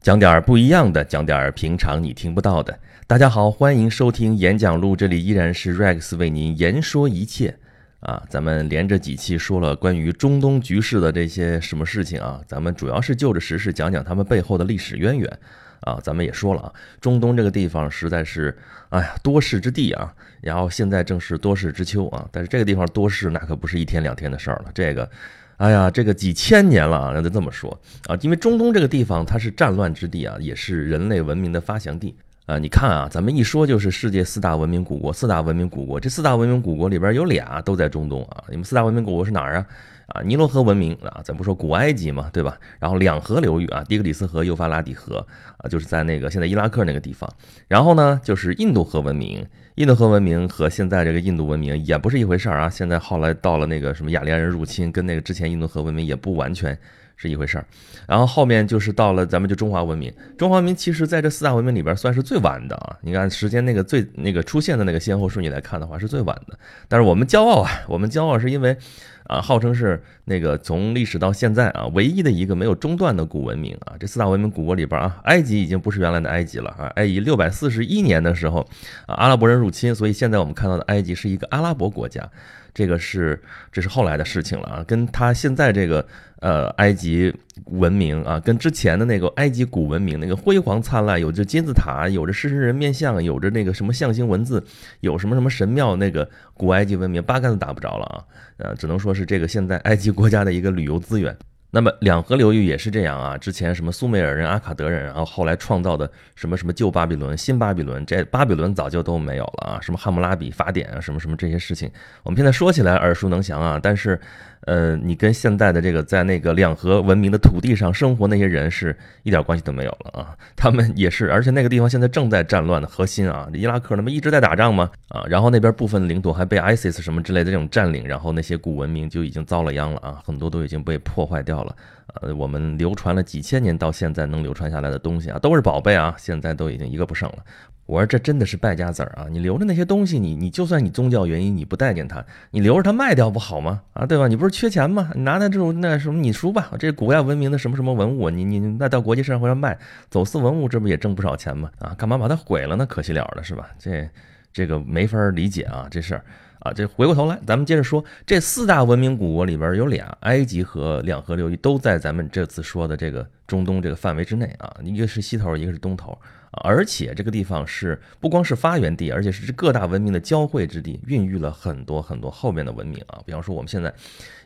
讲点儿不一样的，讲点儿平常你听不到的。大家好，欢迎收听演讲录，这里依然是 Rex 为您言说一切啊。咱们连着几期说了关于中东局势的这些什么事情啊，咱们主要是就着时事讲讲他们背后的历史渊源啊。咱们也说了啊，中东这个地方实在是哎呀多事之地啊，然后现在正是多事之秋啊。但是这个地方多事那可不是一天两天的事儿了，这个。哎呀，这个几千年了啊，那就这么说。啊，因为中东这个地方它是战乱之地啊，也是人类文明的发祥地。啊。你看啊，咱们一说就是世界四大文明古国，四大文明古国，这四大文明古国里边有俩都在中东啊。你们四大文明古国是哪儿啊？啊，尼罗河文明啊，咱不说古埃及嘛，对吧？然后两河流域啊，底格里斯河、幼发拉底河啊，就是在那个现在伊拉克那个地方。然后呢，就是印度河文明。印度河文明和现在这个印度文明也不是一回事儿啊！现在后来到了那个什么雅利安人入侵，跟那个之前印度河文明也不完全是一回事儿。然后后面就是到了咱们就中华文明，中华文明其实在这四大文明里边算是最晚的啊！你看时间那个最那个出现的那个先后顺序来看的话是最晚的。但是我们骄傲啊，我们骄傲是因为。啊，号称是那个从历史到现在啊，唯一的一个没有中断的古文明啊。这四大文明古国里边啊，埃及已经不是原来的埃及了啊。埃及六百四十一年的时候啊，阿拉伯人入侵，所以现在我们看到的埃及是一个阿拉伯国家。这个是这是后来的事情了啊，跟他现在这个呃埃及文明啊，跟之前的那个埃及古文明那个辉煌灿烂，有着金字塔，有着狮身人面像，有着那个什么象形文字，有什么什么神庙，那个古埃及文明八竿子打不着了啊，呃，只能说是这个现在埃及国家的一个旅游资源。那么两河流域也是这样啊，之前什么苏美尔人、阿卡德人，然后后来创造的什么什么旧巴比伦、新巴比伦，这巴比伦早就都没有了啊，什么汉谟拉比法典啊，什么什么这些事情，我们现在说起来耳熟能详啊，但是。呃，你跟现在的这个在那个两河文明的土地上生活那些人是一点关系都没有了啊！他们也是，而且那个地方现在正在战乱的核心啊，伊拉克那不一直在打仗吗？啊，然后那边部分领土还被 ISIS 什么之类的这种占领，然后那些古文明就已经遭了殃了啊，很多都已经被破坏掉了。呃，我们流传了几千年到现在能流传下来的东西啊，都是宝贝啊，现在都已经一个不剩了。我说这真的是败家子儿啊！你留着那些东西，你你就算你宗教原因你不待见它，你留着它卖掉不好吗？啊，对吧？你不是缺钱吗？你拿它这种那什么，你赎吧，这古代文明的什么什么文物，你你那到国际社会上卖，走私文物，这不也挣不少钱吗？啊，干嘛把它毁了呢？可惜了了，是吧？这这个没法理解啊，这事儿啊，这回过头来，咱们接着说，这四大文明古国里边有俩，埃及和两河流域都在咱们这次说的这个中东这个范围之内啊，一个是西头，一个是东头。而且这个地方是不光是发源地，而且是各大文明的交汇之地，孕育了很多很多后面的文明啊。比方说我们现在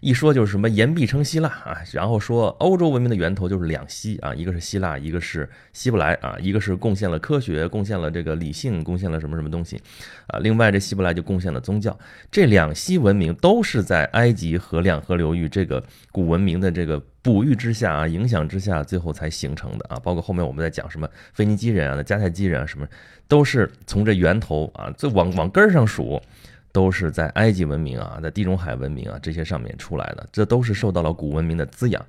一说就是什么言必称希腊啊，然后说欧洲文明的源头就是两希啊，一个是希腊，一个是希伯来啊，一个是贡献了科学，贡献了这个理性，贡献了什么什么东西啊。另外这希伯来就贡献了宗教，这两希文明都是在埃及和两河流域这个古文明的这个。哺育之下啊，影响之下，最后才形成的啊。包括后面我们在讲什么腓尼基人啊、迦太基人啊，什么都是从这源头啊，最往往根儿上数，都是在埃及文明啊、在地中海文明啊这些上面出来的。这都是受到了古文明的滋养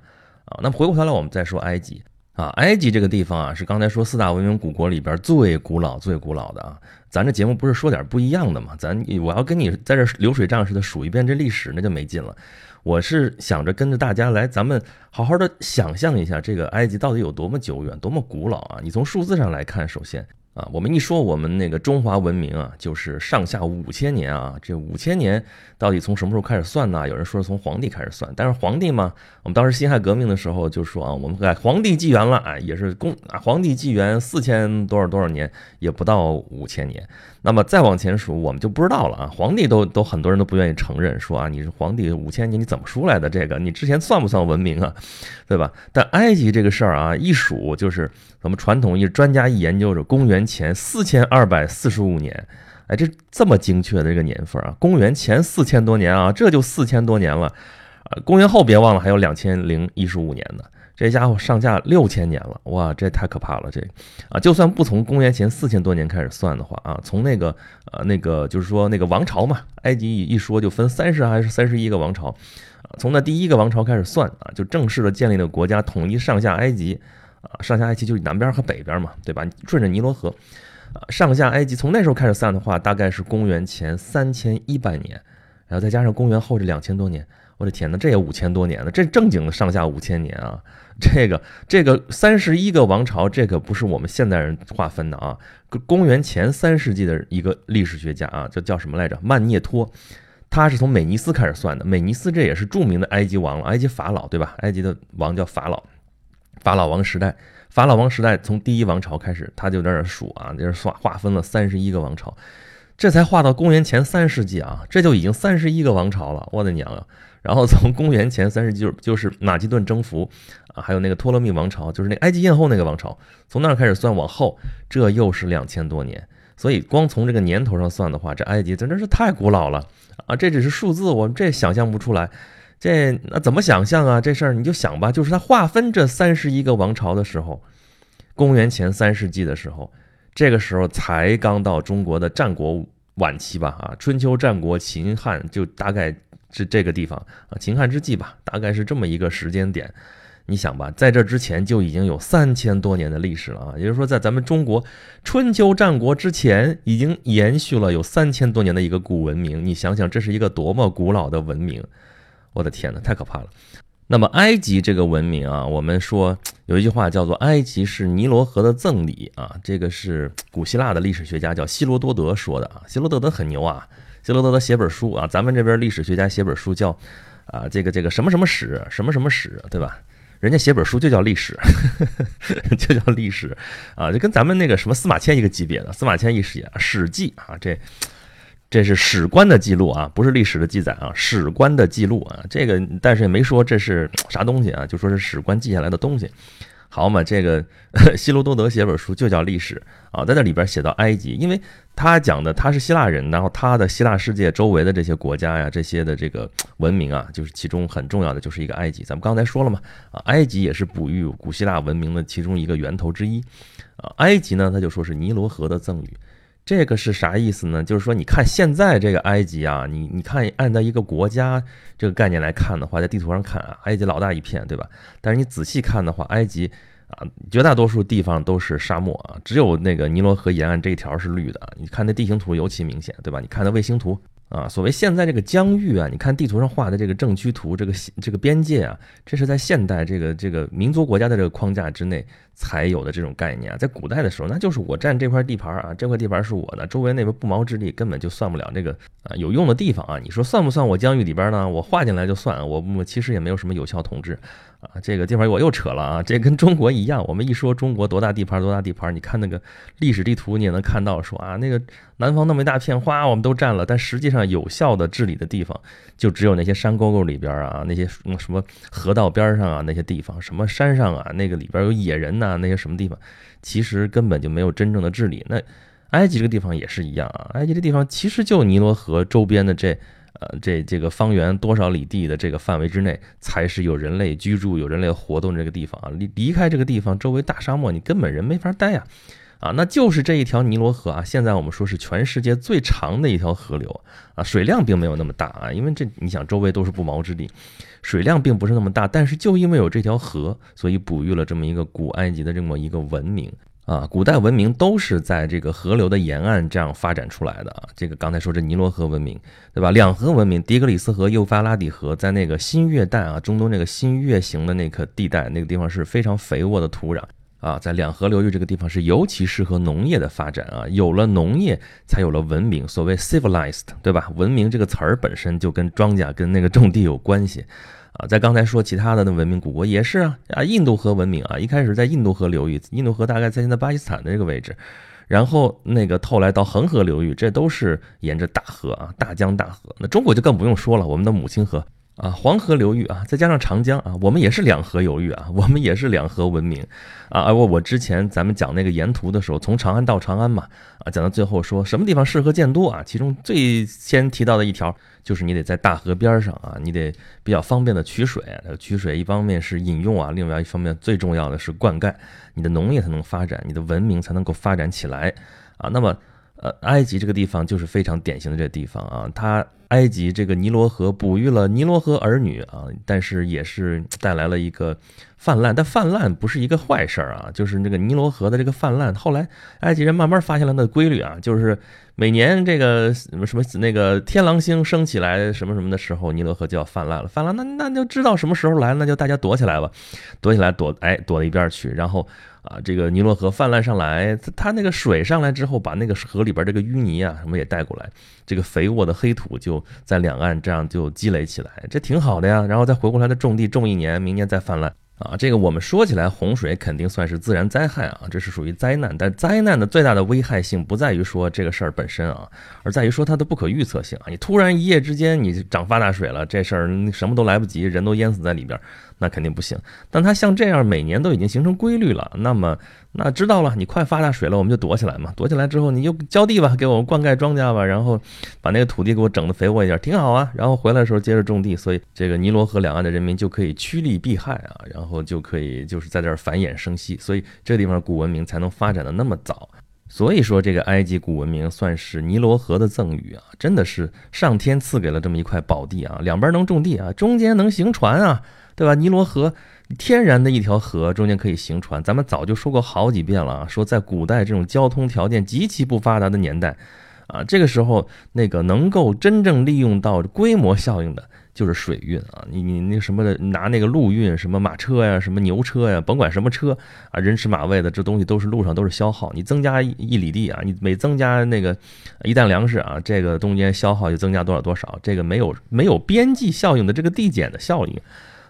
啊。那么回过头来，我们再说埃及啊，埃及这个地方啊，是刚才说四大文明古国里边最古老、最古老的啊。咱这节目不是说点不一样的吗？咱我要跟你在这流水账似的数一遍这历史，那就没劲了。我是想着跟着大家来，咱们好好的想象一下这个埃及到底有多么久远、多么古老啊！你从数字上来看，首先。啊，我们一说我们那个中华文明啊，就是上下五千年啊，这五千年到底从什么时候开始算呢？有人说是从皇帝开始算，但是皇帝嘛，我们当时辛亥革命的时候就说啊，我们皇帝纪元了啊，也是公皇帝纪元四千多少多少年，也不到五千年。那么再往前数，我们就不知道了啊。皇帝都都很多人都不愿意承认，说啊，你是皇帝五千年，你怎么出来的？这个你之前算不算文明啊？对吧？但埃及这个事儿啊，一数就是我们传统一专家一研究着，公元前四千二百四十五年，哎，这这么精确的这个年份啊，公元前四千多年啊，这就四千多年了啊。公元后别忘了还有两千零一十五年呢。这家伙上下六千年了，哇，这太可怕了！这啊，就算不从公元前四千多年开始算的话啊，从那个呃那个就是说那个王朝嘛，埃及一说就分三十还是三十一个王朝，啊，从那第一个王朝开始算啊，就正式的建立了国家，统一上下埃及，啊，上下埃及就是南边和北边嘛，对吧？顺着尼罗河，啊，上下埃及从那时候开始算的话，大概是公元前三千一百年。然后再加上公元后这两千多年，我的天哪，这也五千多年了，这正经的上下五千年啊！这个这个三十一个王朝，这可不是我们现代人划分的啊。公元前三世纪的一个历史学家啊，这叫什么来着？曼涅托，他是从美尼斯开始算的。美尼斯这也是著名的埃及王了，埃及法老对吧？埃及的王叫法老，法老王时代，法老王时代从第一王朝开始，他就在这数啊，就是划划分了三十一个王朝。这才划到公元前三世纪啊，这就已经三十一个王朝了，我的娘啊！然后从公元前三世纪就就是马其顿征服啊，还有那个托勒密王朝，就是那埃及艳后那个王朝，从那儿开始算往后，这又是两千多年。所以光从这个年头上算的话，这埃及真的是太古老了啊！这只是数字，我们这想象不出来。这那怎么想象啊？这事儿你就想吧，就是它划分这三十一个王朝的时候，公元前三世纪的时候。这个时候才刚到中国的战国晚期吧，啊，春秋战国秦汉就大概是这个地方啊，秦汉之际吧，大概是这么一个时间点。你想吧，在这之前就已经有三千多年的历史了啊，也就是说，在咱们中国春秋战国之前，已经延续了有三千多年的一个古文明。你想想，这是一个多么古老的文明！我的天哪，太可怕了。那么埃及这个文明啊，我们说有一句话叫做“埃及是尼罗河的赠礼”啊，这个是古希腊的历史学家叫希罗多德说的啊。希罗多德很牛啊，希罗多德写本书啊，咱们这边历史学家写本书叫啊这个这个什么什么史什么什么史，对吧？人家写本书就叫历史，就叫历史啊，就跟咱们那个什么司马迁一个级别的。司马迁一写《史记》啊，这。这是史官的记录啊，不是历史的记载啊，史官的记录啊，这个但是也没说这是 啥东西啊，就说是史官记下来的东西。好嘛，这个 希罗多德写本书就叫历史啊，在这里边写到埃及，因为他讲的他是希腊人，然后他的希腊世界周围的这些国家呀，这些的这个 文明啊，就是其中很重要的就是一个埃及。咱们刚才说了嘛，啊，埃及也是哺育古希腊文明的其中一个源头之一啊。埃及呢，他就说是尼罗河的赠予。这个是啥意思呢？就是说，你看现在这个埃及啊，你你看按照一个国家这个概念来看的话，在地图上看啊，埃及老大一片，对吧？但是你仔细看的话，埃及啊，绝大多数地方都是沙漠啊，只有那个尼罗河沿岸这一条是绿的。你看那地形图尤其明显，对吧？你看那卫星图。啊，所谓现在这个疆域啊，你看地图上画的这个政区图，这个这个边界啊，这是在现代这个这个民族国家的这个框架之内才有的这种概念啊。在古代的时候，那就是我占这块地盘啊，这块地盘是我的，周围那边不毛之地根本就算不了这个啊有用的地方啊。你说算不算我疆域里边呢？我划进来就算，我我其实也没有什么有效统治啊。这个地方我又扯了啊，这跟中国一样，我们一说中国多大地盘多大地盘，你看那个历史地图你也能看到说啊那个。南方那么一大片花，我们都占了，但实际上有效的治理的地方，就只有那些山沟沟里边啊，那些什么河道边上啊，那些地方，什么山上啊，那个里边有野人呐，那些什么地方，其实根本就没有真正的治理。那埃及这个地方也是一样啊，埃及这地方其实就尼罗河周边的这呃这这个方圆多少里地的这个范围之内，才是有人类居住、有人类活动这个地方啊。离离开这个地方，周围大沙漠，你根本人没法待呀。啊，那就是这一条尼罗河啊，现在我们说是全世界最长的一条河流啊，水量并没有那么大啊，因为这你想周围都是不毛之地，水量并不是那么大，但是就因为有这条河，所以哺育了这么一个古埃及的这么一个文明啊，古代文明都是在这个河流的沿岸这样发展出来的啊。这个刚才说这尼罗河文明，对吧？两河文明，底格里斯河、幼发拉底河，在那个新月带啊，中东那个新月形的那个地带，那个地方是非常肥沃的土壤。啊，在两河流域这个地方是尤其适合农业的发展啊，有了农业，才有了文明。所谓 civilized，对吧？文明这个词儿本身就跟庄稼、跟那个种地有关系啊。在刚才说其他的那文明古国也是啊啊，印度河文明啊，一开始在印度河流域，印度河大概在现在巴基斯坦的这个位置，然后那个后来到恒河流域，这都是沿着大河啊，大江大河。那中国就更不用说了，我们的母亲河。啊，黄河流域啊，再加上长江啊，我们也是两河流域啊，我们也是两河文明啊。而我我之前咱们讲那个沿途的时候，从长安到长安嘛，啊，讲到最后说什么地方适合建都啊，其中最先提到的一条就是你得在大河边上啊，你得比较方便的取水。取水一方面是饮用啊，另外一方面最重要的是灌溉，你的农业才能发展，你的文明才能够发展起来啊。那么。呃，埃及这个地方就是非常典型的这个地方啊，它埃及这个尼罗河哺育了尼罗河儿女啊，但是也是带来了一个泛滥，但泛滥不是一个坏事儿啊，就是那个尼罗河的这个泛滥，后来埃及人慢慢发现了那个规律啊，就是每年这个什么什么那个天狼星升起来什么什么的时候，尼罗河就要泛滥了，泛滥那那就知道什么时候来，那就大家躲起来吧，躲起来躲哎躲到一边去，然后啊这个尼罗河泛滥上来，它它那个水上来之后，把那个河里边这个淤泥啊什么也带过来，这个肥沃的黑土就在两岸这样就积累起来，这挺好的呀，然后再回过来的种地种一年，明年再泛滥。啊，这个我们说起来，洪水肯定算是自然灾害啊，这是属于灾难。但灾难的最大的危害性不在于说这个事儿本身啊，而在于说它的不可预测性啊。你突然一夜之间你涨发大水了，这事儿什么都来不及，人都淹死在里边。那肯定不行，但它像这样每年都已经形成规律了，那么那知道了，你快发大水了，我们就躲起来嘛，躲起来之后你就浇地吧，给我们灌溉庄稼吧，然后把那个土地给我整的肥沃一点，挺好啊。然后回来的时候接着种地，所以这个尼罗河两岸的人民就可以趋利避害啊，然后就可以就是在这儿繁衍生息，所以这地方古文明才能发展的那么早。所以说这个埃及古文明算是尼罗河的赠予啊，真的是上天赐给了这么一块宝地啊，两边能种地啊，中间能行船啊。对吧？尼罗河天然的一条河，中间可以行船。咱们早就说过好几遍了啊，说在古代这种交通条件极其不发达的年代，啊，这个时候那个能够真正利用到规模效应的，就是水运啊。你你那什么的，拿那个陆运，什么马车呀，什么牛车呀，甭管什么车啊，人吃马喂的，这东西都是路上都是消耗。你增加一里地啊，你每增加那个一担粮食啊，这个中间消耗就增加多少多少，这个没有没有边际效应的这个递减的效应。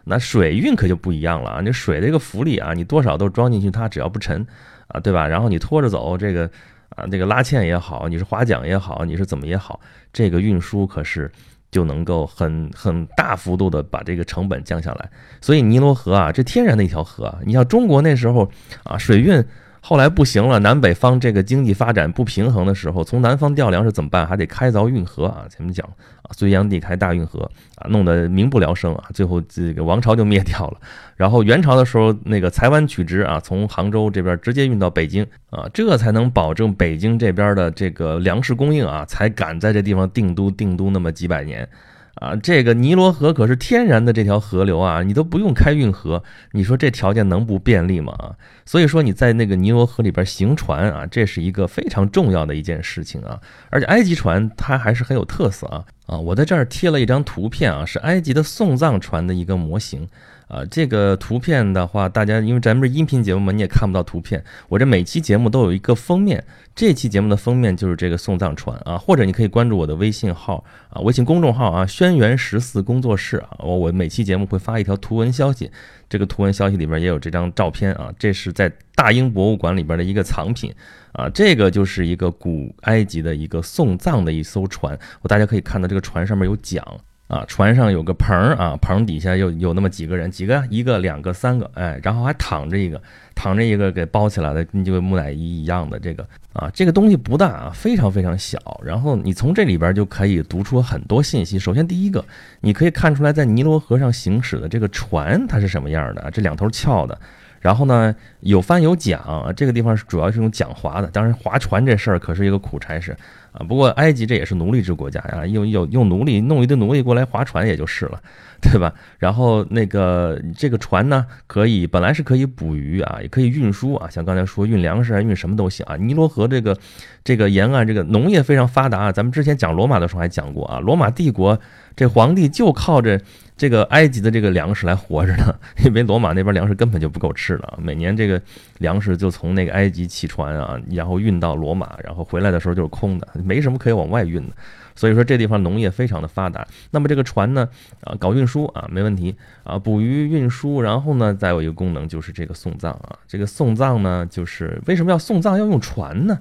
那水运可就不一样了啊！你水的这个浮力啊，你多少都装进去，它只要不沉，啊，对吧？然后你拖着走，这个啊，这个拉纤也好，你是划桨也好，你是怎么也好，这个运输可是就能够很很大幅度的把这个成本降下来。所以尼罗河啊，这天然的一条河，你像中国那时候啊，水运。后来不行了，南北方这个经济发展不平衡的时候，从南方调粮食怎么办？还得开凿运河啊！前面讲啊，隋炀帝开大运河啊，弄得民不聊生啊，最后这个王朝就灭掉了。然后元朝的时候，那个台湾取直啊，从杭州这边直接运到北京啊，这才能保证北京这边的这个粮食供应啊，才敢在这地方定都定都那么几百年。啊，这个尼罗河可是天然的这条河流啊，你都不用开运河，你说这条件能不便利吗？啊，所以说你在那个尼罗河里边行船啊，这是一个非常重要的一件事情啊。而且埃及船它还是很有特色啊啊，我在这儿贴了一张图片啊，是埃及的送葬船的一个模型。啊，这个图片的话，大家因为咱们是音频节目嘛，你也看不到图片。我这每期节目都有一个封面，这期节目的封面就是这个送葬船啊，或者你可以关注我的微信号啊，微信公众号啊，轩辕十四工作室啊，我我每期节目会发一条图文消息，这个图文消息里边也有这张照片啊，这是在大英博物馆里边的一个藏品啊，这个就是一个古埃及的一个送葬的一艘船，我大家可以看到这个船上面有桨。啊，船上有个棚儿啊，棚底下有有那么几个人，几个，一个、两个、三个，哎，然后还躺着一个，躺着一个给包起来的，跟这个木乃伊一样的这个啊，这个东西不大啊，非常非常小，然后你从这里边就可以读出很多信息。首先第一个，你可以看出来在尼罗河上行驶的这个船它是什么样的，这两头翘的。然后呢，有帆有桨，这个地方是主要是用桨划的。当然，划船这事儿可是一个苦差事啊。不过，埃及这也是奴隶制国家呀，用用用奴隶弄一堆奴隶过来划船也就是了，对吧？然后那个这个船呢，可以本来是可以捕鱼啊，也可以运输啊，像刚才说运粮食啊，运什么都行啊。尼罗河这个这个沿岸这个农业非常发达啊，咱们之前讲罗马的时候还讲过啊，罗马帝国这皇帝就靠着。这个埃及的这个粮食来活着呢，因为罗马那边粮食根本就不够吃了，每年这个粮食就从那个埃及起船啊，然后运到罗马，然后回来的时候就是空的，没什么可以往外运的。所以说这地方农业非常的发达。那么这个船呢，啊，搞运输啊，没问题啊，捕鱼运输，然后呢，再有一个功能就是这个送葬啊。这个送葬呢，就是为什么要送葬要用船呢？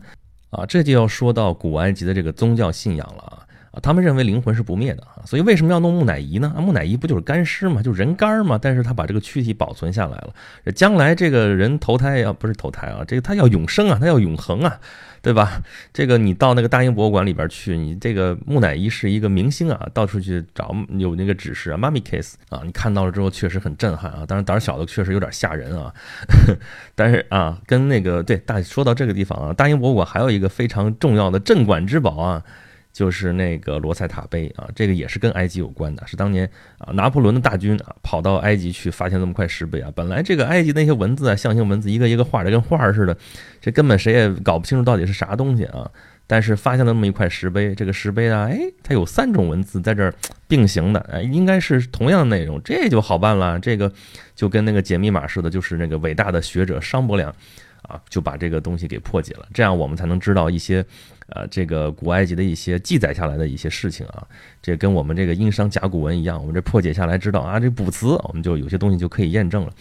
啊，这就要说到古埃及的这个宗教信仰了啊。他们认为灵魂是不灭的啊，所以为什么要弄木乃伊呢？啊，木乃伊不就是干尸吗？就人干吗？但是他把这个躯体保存下来了，将来这个人投胎要不是投胎啊，这个他要永生啊，他要永恒啊，对吧？这个你到那个大英博物馆里边去，你这个木乃伊是一个明星啊，到处去找有那个指示啊，mummy case 啊，你看到了之后确实很震撼啊，当然胆小的确实有点吓人啊，但是啊，跟那个对大说到这个地方啊，大英博物馆还有一个非常重要的镇馆之宝啊。就是那个罗塞塔碑啊，这个也是跟埃及有关的，是当年啊拿破仑的大军啊跑到埃及去发现这么块石碑啊。本来这个埃及那些文字啊，象形文字一个一个画的跟画似的，这根本谁也搞不清楚到底是啥东西啊。但是发现了那么一块石碑，这个石碑啊，哎，它有三种文字在这儿并行的，哎，应该是同样的内容，这就好办了。这个就跟那个解密码似的，就是那个伟大的学者商伯良啊，就把这个东西给破解了。这样我们才能知道一些，呃，这个古埃及的一些记载下来的一些事情啊。这跟我们这个殷商甲骨文一样，我们这破解下来知道啊，这卜辞，我们就有些东西就可以验证了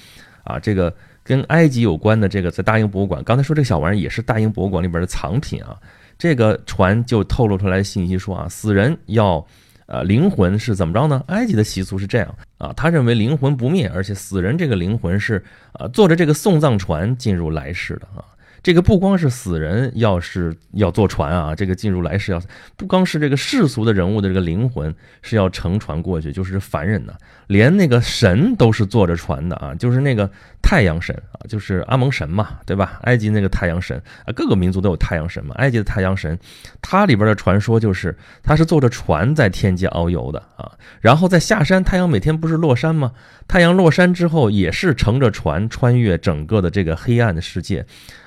啊。这个跟埃及有关的这个，在大英博物馆，刚才说这个小玩意儿也是大英博物馆里边的藏品啊。这个船就透露出来信息说啊，死人要，呃，灵魂是怎么着呢？埃及的习俗是这样啊，他认为灵魂不灭，而且死人这个灵魂是啊，坐着这个送葬船进入来世的啊。这个不光是死人，要是要坐船啊，这个进入来世要不光是这个世俗的人物的这个灵魂是要乘船过去，就是凡人呢，连那个神都是坐着船的啊，就是那个太阳神啊，就是阿蒙神嘛，对吧？埃及那个太阳神啊，各个民族都有太阳神嘛。埃及的太阳神，它里边的传说就是他是坐着船在天界遨游的啊，然后在下山，太阳每天不是落山吗？太阳落山之后，也是乘着船穿越整个的这个黑暗的世界。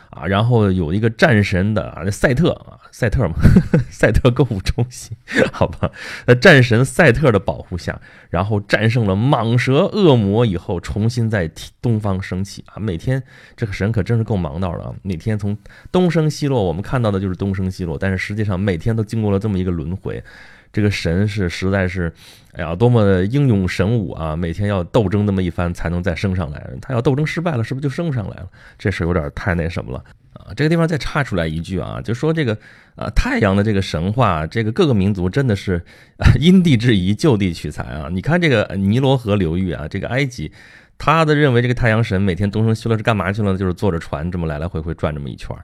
啊，然后有一个战神的啊，赛特啊，赛特嘛，赛特购物中心，好吧，那战神赛特的保护下，然后战胜了蟒蛇、恶魔以后，重新在东方升起啊。每天这个神可真是够忙到的啊，每天从东升西落，我们看到的就是东升西落，但是实际上每天都经过了这么一个轮回。这个神是实在是，哎呀，多么英勇神武啊！每天要斗争那么一番才能再升上来。他要斗争失败了，是不是就升不上来了？这事有点太那什么了啊！这个地方再插出来一句啊，就说这个啊，太阳的这个神话，这个各个民族真的是因地制宜、就地取材啊！你看这个尼罗河流域啊，这个埃及，他的认为这个太阳神每天东升西落是干嘛去了？就是坐着船这么来来回回转这么一圈。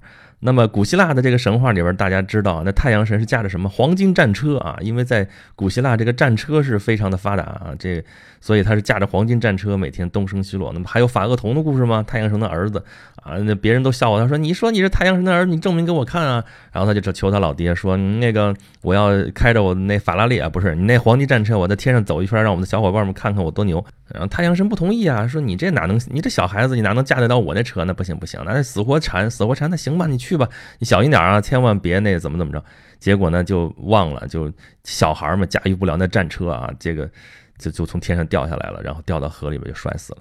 那么古希腊的这个神话里边，大家知道，那太阳神是驾着什么黄金战车啊？因为在古希腊这个战车是非常的发达啊，这所以他是驾着黄金战车每天东升西落。那么还有法厄同的故事吗？太阳神的儿子啊，那别人都笑话他说：“你说你是太阳神的儿子，你证明给我看啊！”然后他就求他老爹说：“那个我要开着我那法拉利啊，不是你那黄金战车，我在天上走一圈，让我们的小伙伴们看看我多牛。”然后太阳神不同意啊，说：“你这哪能？你这小孩子，你哪能驾得到我那车？那不行不行，那死活缠死活缠，那行吧，你去。”去吧，你小心点啊，千万别那怎么怎么着。结果呢，就忘了，就小孩嘛，驾驭不了那战车啊，这个就就从天上掉下来了，然后掉到河里边就摔死了，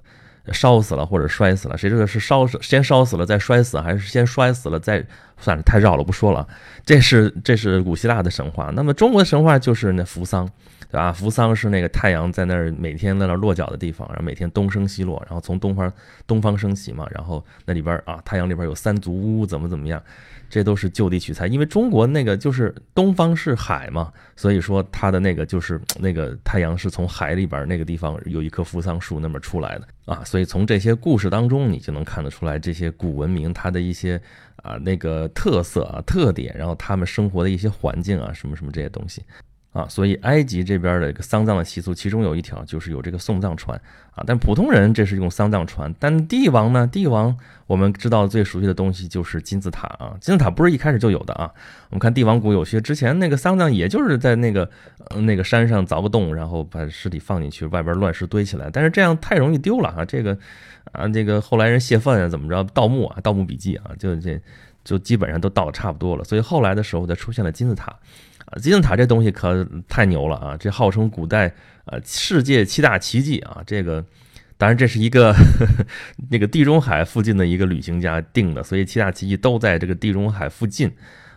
烧死了或者摔死了，谁知道是烧死先烧死了再摔死，还是先摔死了再？算了，太绕了，不说了。这是这是古希腊的神话，那么中国的神话就是那扶桑。对吧？扶桑是那个太阳在那儿每天在那儿落脚的地方，然后每天东升西落，然后从东方东方升起嘛。然后那里边啊，太阳里边有三足乌，怎么怎么样？这都是就地取材。因为中国那个就是东方是海嘛，所以说它的那个就是那个太阳是从海里边那个地方有一棵扶桑树那么出来的啊。所以从这些故事当中，你就能看得出来这些古文明它的一些啊那个特色啊特点，然后他们生活的一些环境啊什么什么这些东西。啊，所以埃及这边的一个丧葬的习俗，其中有一条就是有这个送葬船啊。但普通人这是用丧葬船，但帝王呢？帝王我们知道最熟悉的东西就是金字塔啊。金字塔不是一开始就有的啊。我们看帝王谷有些之前那个丧葬，也就是在那个那个山上凿个洞，然后把尸体放进去，外边乱石堆起来。但是这样太容易丢了啊。这个啊，这个后来人泄愤啊，怎么着？盗墓啊，盗墓笔记啊，就这就基本上都盗的差不多了。所以后来的时候才出现了金字塔。金字塔这东西可太牛了啊！这号称古代呃世界七大奇迹啊！这个当然这是一个 那个地中海附近的一个旅行家定的，所以七大奇迹都在这个地中海附近。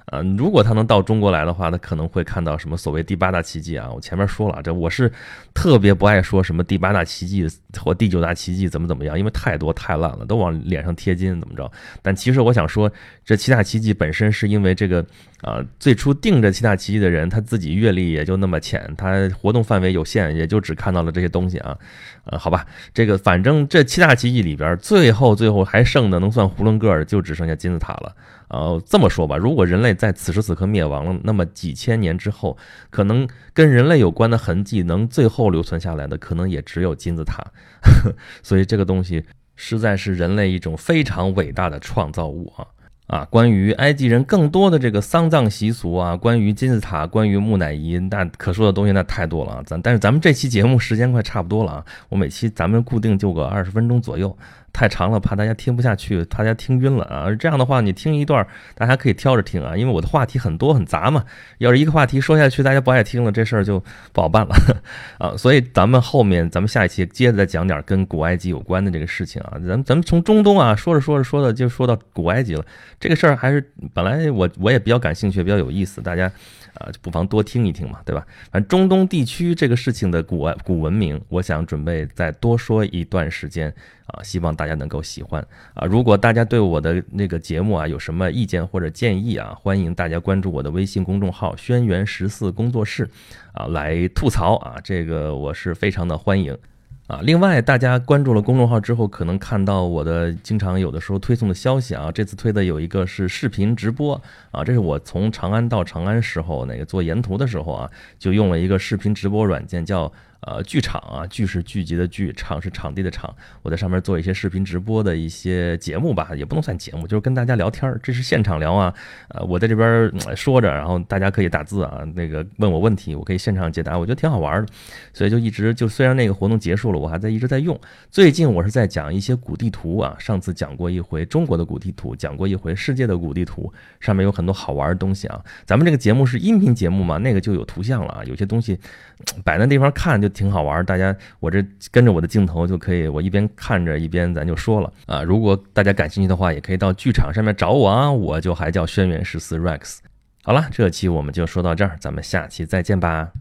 啊，如果他能到中国来的话，他可能会看到什么所谓第八大奇迹啊？我前面说了，这我是特别不爱说什么第八大奇迹或第九大奇迹怎么怎么样，因为太多太烂了，都往脸上贴金怎么着？但其实我想说，这七大奇迹本身是因为这个啊，最初定这七大奇迹的人他自己阅历也就那么浅，他活动范围有限，也就只看到了这些东西啊。呃，好吧，这个反正这七大奇迹里边，最后最后还剩的能算囫囵个儿，就只剩下金字塔了。呃，这么说吧，如果人类在此时此刻灭亡了，那么几千年之后，可能跟人类有关的痕迹能最后留存下来的，可能也只有金字塔。所以这个东西实在是人类一种非常伟大的创造物啊。啊，关于埃及人更多的这个丧葬习俗啊，关于金字塔，关于木乃伊，那可说的东西那太多了啊。咱但是咱们这期节目时间快差不多了啊，我每期咱们固定就个二十分钟左右。太长了，怕大家听不下去，大家听晕了啊！这样的话，你听一段，大家可以挑着听啊，因为我的话题很多很杂嘛。要是一个话题说下去，大家不爱听了，这事儿就不好办了 啊。所以咱们后面，咱们下一期接着再讲点跟古埃及有关的这个事情啊。咱咱们从中东啊说着说着说的就说到古埃及了，这个事儿还是本来我我也比较感兴趣，比较有意思，大家。啊，就不妨多听一听嘛，对吧？反正中东地区这个事情的古古文明，我想准备再多说一段时间啊，希望大家能够喜欢啊。如果大家对我的那个节目啊有什么意见或者建议啊，欢迎大家关注我的微信公众号“轩辕十四工作室”啊，来吐槽啊，这个我是非常的欢迎。啊，另外，大家关注了公众号之后，可能看到我的经常有的时候推送的消息啊。这次推的有一个是视频直播啊，这是我从长安到长安时候那个做沿途的时候啊，就用了一个视频直播软件叫。呃，剧场啊，剧是聚集的剧，场是场地的场。我在上面做一些视频直播的一些节目吧，也不能算节目，就是跟大家聊天儿。这是现场聊啊，呃，我在这边说着，然后大家可以打字啊，那个问我问题，我可以现场解答，我觉得挺好玩的。所以就一直就虽然那个活动结束了，我还在一直在用。最近我是在讲一些古地图啊，上次讲过一回中国的古地图，讲过一回世界的古地图，上面有很多好玩的东西啊。咱们这个节目是音频节目嘛，那个就有图像了啊，有些东西摆那地方看挺好玩，大家我这跟着我的镜头就可以，我一边看着一边咱就说了啊。如果大家感兴趣的话，也可以到剧场上面找我啊，我就还叫轩辕十四 Rex。好了，这期我们就说到这儿，咱们下期再见吧。